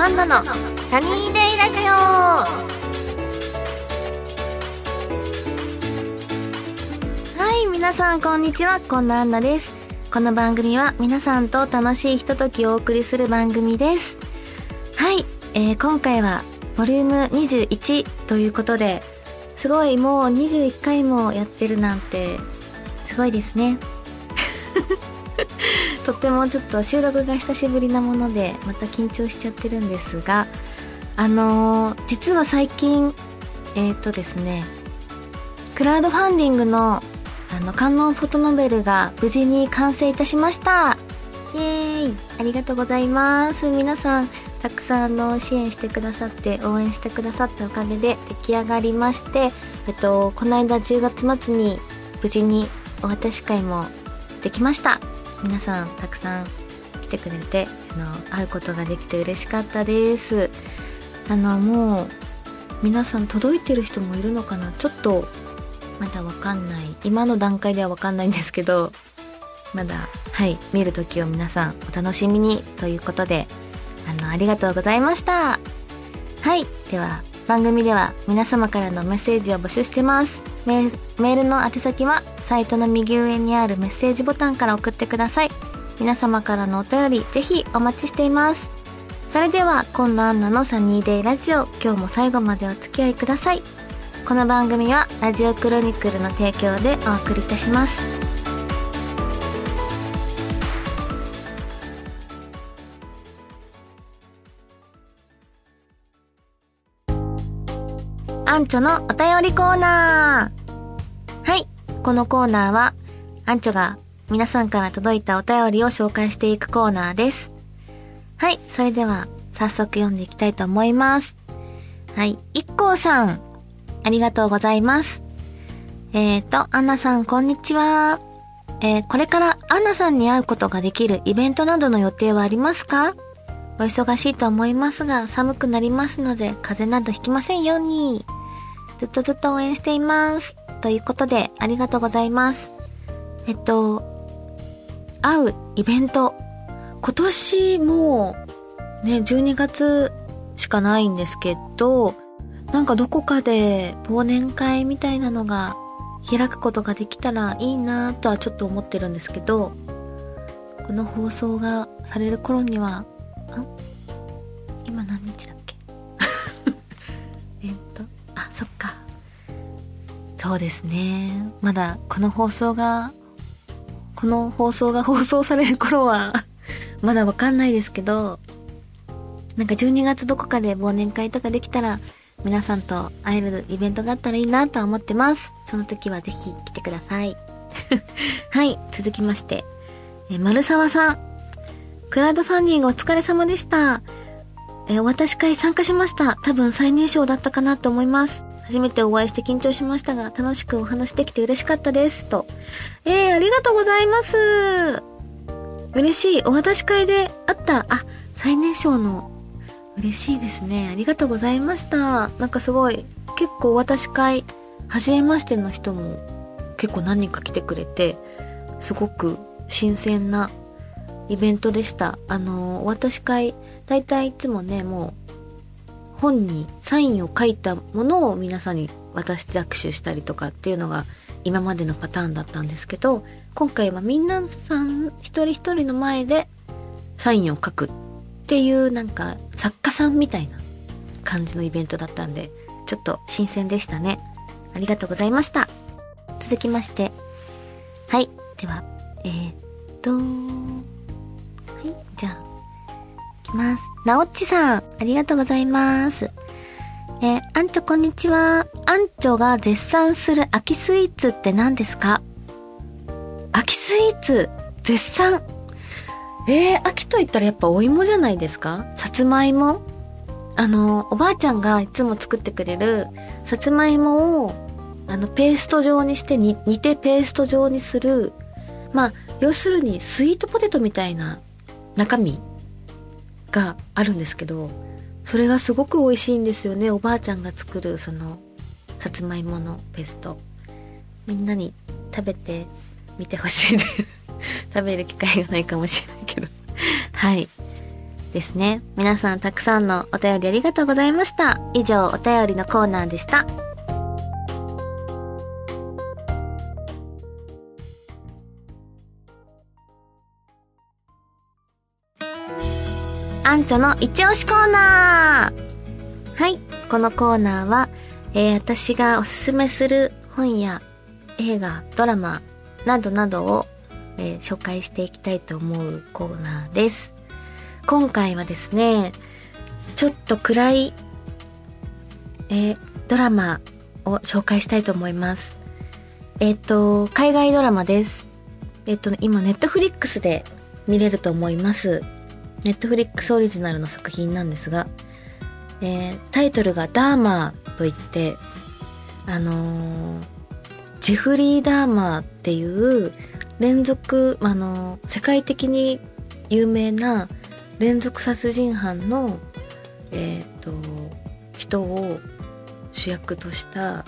アンナのサニーデイラジオ。はい皆さんこんにちは。こんなアンナです。この番組は皆さんと楽しいひとときをお送りする番組です。はい、えー、今回はボリューム21ということですごいもう21回もやってるなんてすごいですね。とってもちょっと収録が久しぶりなものでまた緊張しちゃってるんですがあのー、実は最近えっ、ー、とですねクラウドファンディングのあの観音フォトノベルが無事に完成いたしました。イエーイ。ありがとうございます。皆さんたくさんの支援してくださって応援してくださったおかげで出来上がりましてえっとこの間10月末に無事にお渡し会もできました。皆さんたくさん来てくれてあの会うことができて嬉しかったです。あのもう皆さん届いてる人もいるのかな？ちょっとまだわかんない。今の段階ではわかんないんですけどまだはい見る時を皆さんお楽しみにということであのありがとうございました。はいでは番組では皆様からのメッセージを募集してます。メールの宛先はサイトの右上にあるメッセージボタンから送ってください。皆様からのお便りぜひお待ちしています。それでは今野アンナのサニーデイラジオ。今日も最後までお付き合いください。この番組はラジオクロニクルの提供でお送りいたします。アンチョのお便りコーナー。このコーナーは、アンチョが皆さんから届いたお便りを紹介していくコーナーです。はい。それでは、早速読んでいきたいと思います。はい。一光さん。ありがとうございます。えーと、アンナさん、こんにちは。えー、これからアンナさんに会うことができるイベントなどの予定はありますか？お忙しいと思いますが、寒くなりますので、風邪などひきませんように。ずっとずっと応援しています。ということで、ありがとうございます。えっと、会うイベント。今年もう、ね、12月しかないんですけど、なんかどこかで忘年会みたいなのが開くことができたらいいなとはちょっと思ってるんですけど、この放送がされる頃には、あ今何日だっけ？えっと、あ、そっか。そうですね。まだこの放送が、この放送が 放送される頃は まだわかんないですけど、なんか12月どこかで忘年会とかできたら、皆さんと会えるイベントがあったらいいなとは思ってます。その時はぜひ来てください。はい、続きまして。え、丸沢さん。クラウドファンディングお疲れ様でした。え、お渡し会参加しました。多分最年少だったかなと思います。初めてお会いして緊張しましたが、楽しくお話できて嬉しかったです。と。えー、ありがとうございます。嬉しい。お渡し会であった。あ、最年少の。嬉しいですね。ありがとうございました。なんかすごい、結構お渡し会、初めましての人も結構何人か来てくれて、すごく新鮮なイベントでした。あの、お渡し会、だいたいいつもね、もう本にサインを書いたものを皆さんに渡して握手したりとかっていうのが今までのパターンだったんですけど今回はみんなさん一人一人の前でサインを書くっていうなんか作家さんみたいな感じのイベントだったんでちょっと新鮮でしたね。ありがとうございました。続きまして。はい。ではえー、っとはい。じゃあきます。なおっちさん、ありがとうございます。えー、アンチョこんにちは。アンチョが絶賛する秋スイーツって何ですか？秋スイーツ、絶賛。えー、秋と言ったらやっぱお芋じゃないですか？さつまいも？あの、おばあちゃんがいつも作ってくれるさつまいもをあの、ペースト状にして煮てペースト状にする。まあ、要するにスイートポテトみたいな中身があるんですけどそれがすごく美味しいんですよねおばあちゃんが作るそのさつまいものペーストみんなに食べてみてほしいです 食べる機会がないかもしれないけど はいですね。皆さんたくさんのお便りありがとうございました。以上、お便りのコーナーでした。アンチョの一押しコーナーはい、このコーナーは、えー、私がおすすめする本や映画、ドラマなどなどを、えー、紹介していきたいと思うコーナーです。今回はですね、ちょっと暗い、えー、ドラマを紹介したいと思います。えっ、ー、と、海外ドラマです。えっ、ー、と、今、ネットフリックスで見れると思います。ネットフリックスオリジナルの作品なんですが、えー、タイトルがダーマーといって、あのー、ジフリー・ダーマーっていう連続、あのー、世界的に有名な連続殺人犯の、えっ、と、人を主役とした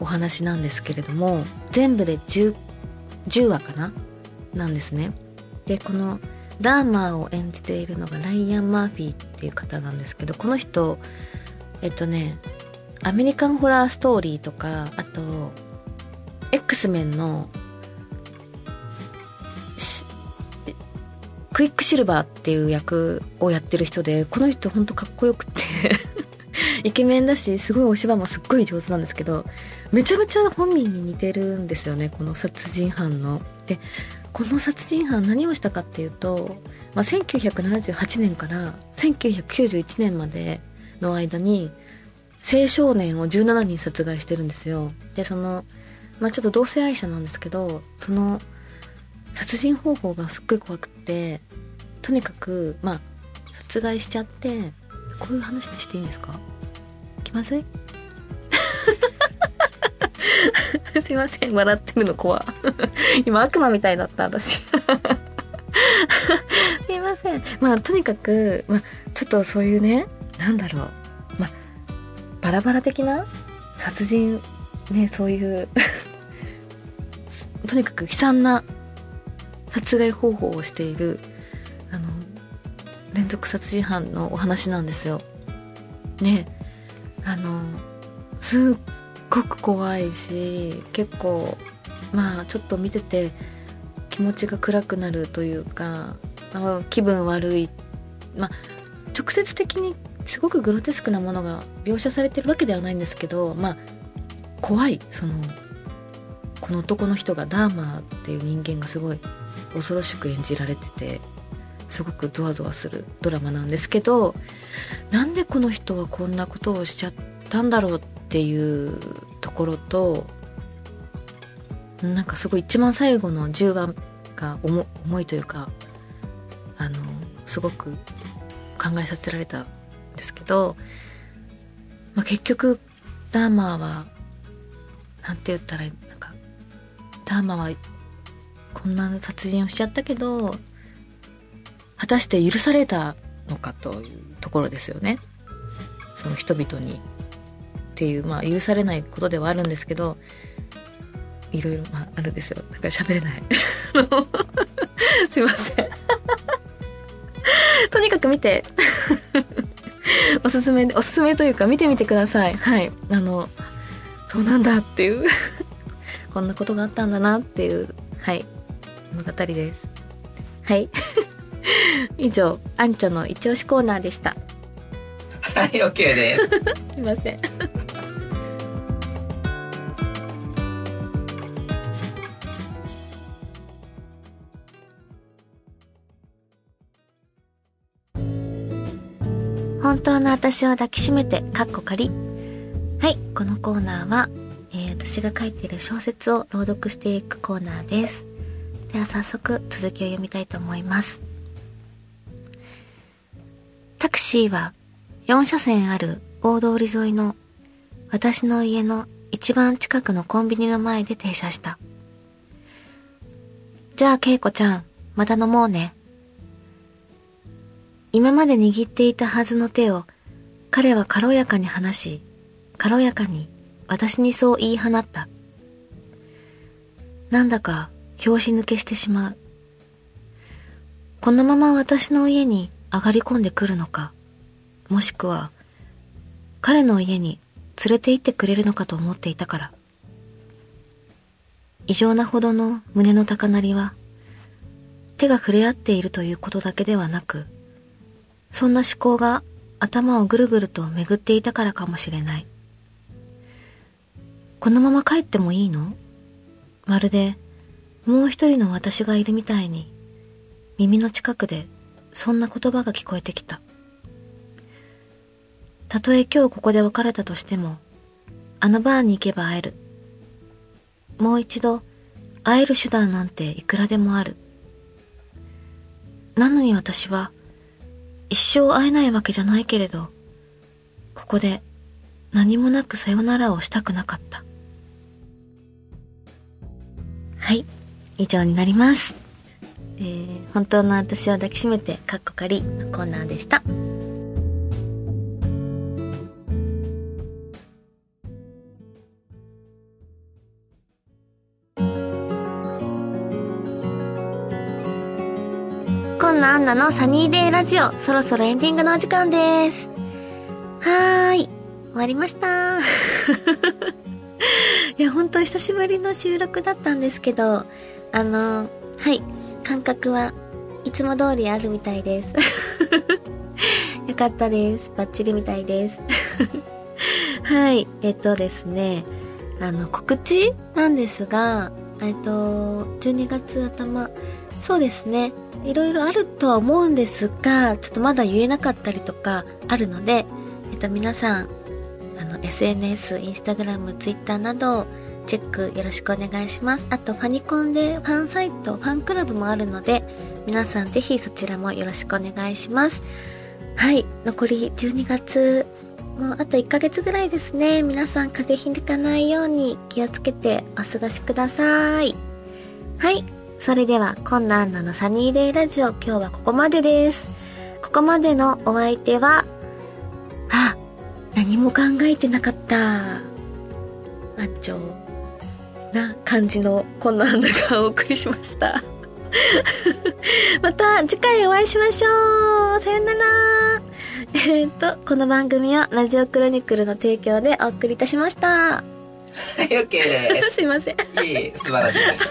お話なんですけれども、全部で 10, 10話かな？なんですね。で、このダーマーを演じているのがライアン・マーフィーっていう方なんですけどこの人えっとねアメリカンホラーストーリーとかあと X メンのクイックシルバーっていう役をやってる人でこの人ほんとかっこよくて イケメンだしすごいお芝居もすっごい上手なんですけどめちゃめちゃ本人に似てるんですよねこの殺人犯の。でこの殺人犯何をしたかっていうと、まあ、1978年から1991年までの間に青少年を17人殺害してるんですよ。でその、まあ、ちょっと同性愛者なんですけどその殺人方法がすっごい怖くってとにかくまあ殺害しちゃってこういう話ってしていいんですか？気まずい？すいません笑ってるの怖 今悪魔みたいだった私。すいません。まあとにかく、ま、ちょっとそういうねなんだろう。まバラバラ的な殺人ねそういうとにかく悲惨な殺害方法をしているあの連続殺人犯のお話なんですよ。ねあのすっごく怖いし結構まあちょっと見てて気持ちが暗くなるというか気分悪い。まあ直接的にすごくグロテスクなものが描写されてるわけではないんですけどまあ怖い。そのこの男の人がダーマーっていう人間がすごい恐ろしく演じられててすごくゾワゾワするドラマなんですけどなんでこの人はこんなことをしちゃったんだろうっっていうところとなんかすごい一番最後の10話が重重いというかあのすごく考えさせられたんですけど、まあ、結局ダーマーはなんて言ったらなんかダーマーはこんな殺人をしちゃったけど果たして許されたのかというところですよね。その人々に。っていうまあ許されないことではあるんですけどいろいろまああるんですよ。だから喋れない。すいません。とにかく見て。おすすめおすすめというか見てみてください。はい。あのそうなんだっていう。こんなことがあったんだなっていうはい。物語です。はい。以上アンチョの一押しコーナーでした。はい OK です。すいません本当の私を抱きしめて、かっこ仮。はい、このコーナーは、えー、私が書いている小説を朗読していくコーナーです。では早速続きを読みたいと思います。タクシーは4車線ある大通り沿いの私の家の一番近くのコンビニの前で停車した。じゃあ、ケイコちゃん、また飲もうね。今まで握っていたはずの手を彼は軽やかに離し、軽やかに私にそう言い放った。なんだか拍子抜けしてしまう。このまま私の家に上がり込んでくるのか、もしくは彼の家に連れて行ってくれるのかと思っていたから。異常なほどの胸の高鳴りは、手が触れ合っているということだけではなく、そんな思考が頭をぐるぐると巡っていたからかもしれない。このまま帰ってもいいの？まるでもう一人の私がいるみたいに耳の近くでそんな言葉が聞こえてきた。たとえ今日ここで別れたとしても、あのバーに行けば会える。もう一度会える手段なんていくらでもある。なのに私は一生会えないわけじゃないけれど、ここで何もなくさよならをしたくなかった。はい、以上になります。えー、本当の私を抱きしめてカッコ仮のコーナーでした。こんなアンナのサニーデイラジオ、そろそろエンディングのお時間です。はーい。終わりました。いや、本当久しぶりの収録だったんですけど、あの、はい、感覚はいつも通りあるみたいです。よかったです。バッチリみたいです。はい、えっとですね、あの、告知なんですが、えっと、12月頭、そうですね、いろいろあるとは思うんですが、ちょっとまだ言えなかったりとかあるので、えっと、皆さん、あの、SNS、インスタグラム、ツイッターなど、チェックよろしくお願いします。あと、ファニコンでファンサイト、ファンクラブもあるので、皆さんぜひそちらもよろしくお願いします。はい、残り12月、もうあと1ヶ月ぐらいですね。皆さん風邪ひかないように気をつけてお過ごしください。はい、それでは、こんなアンナのサニーデイラジオ、今日はここまでです。ここまでのお相手は、あ、何も考えてなかった。あっちょ、な感じのこんなアンナがお送りしました。また次回お会いしましょうさよならえっと、この番組はラジオクロニクルの提供でお送りいたしました。はい、OK です。すいません。いい、素晴らしいです。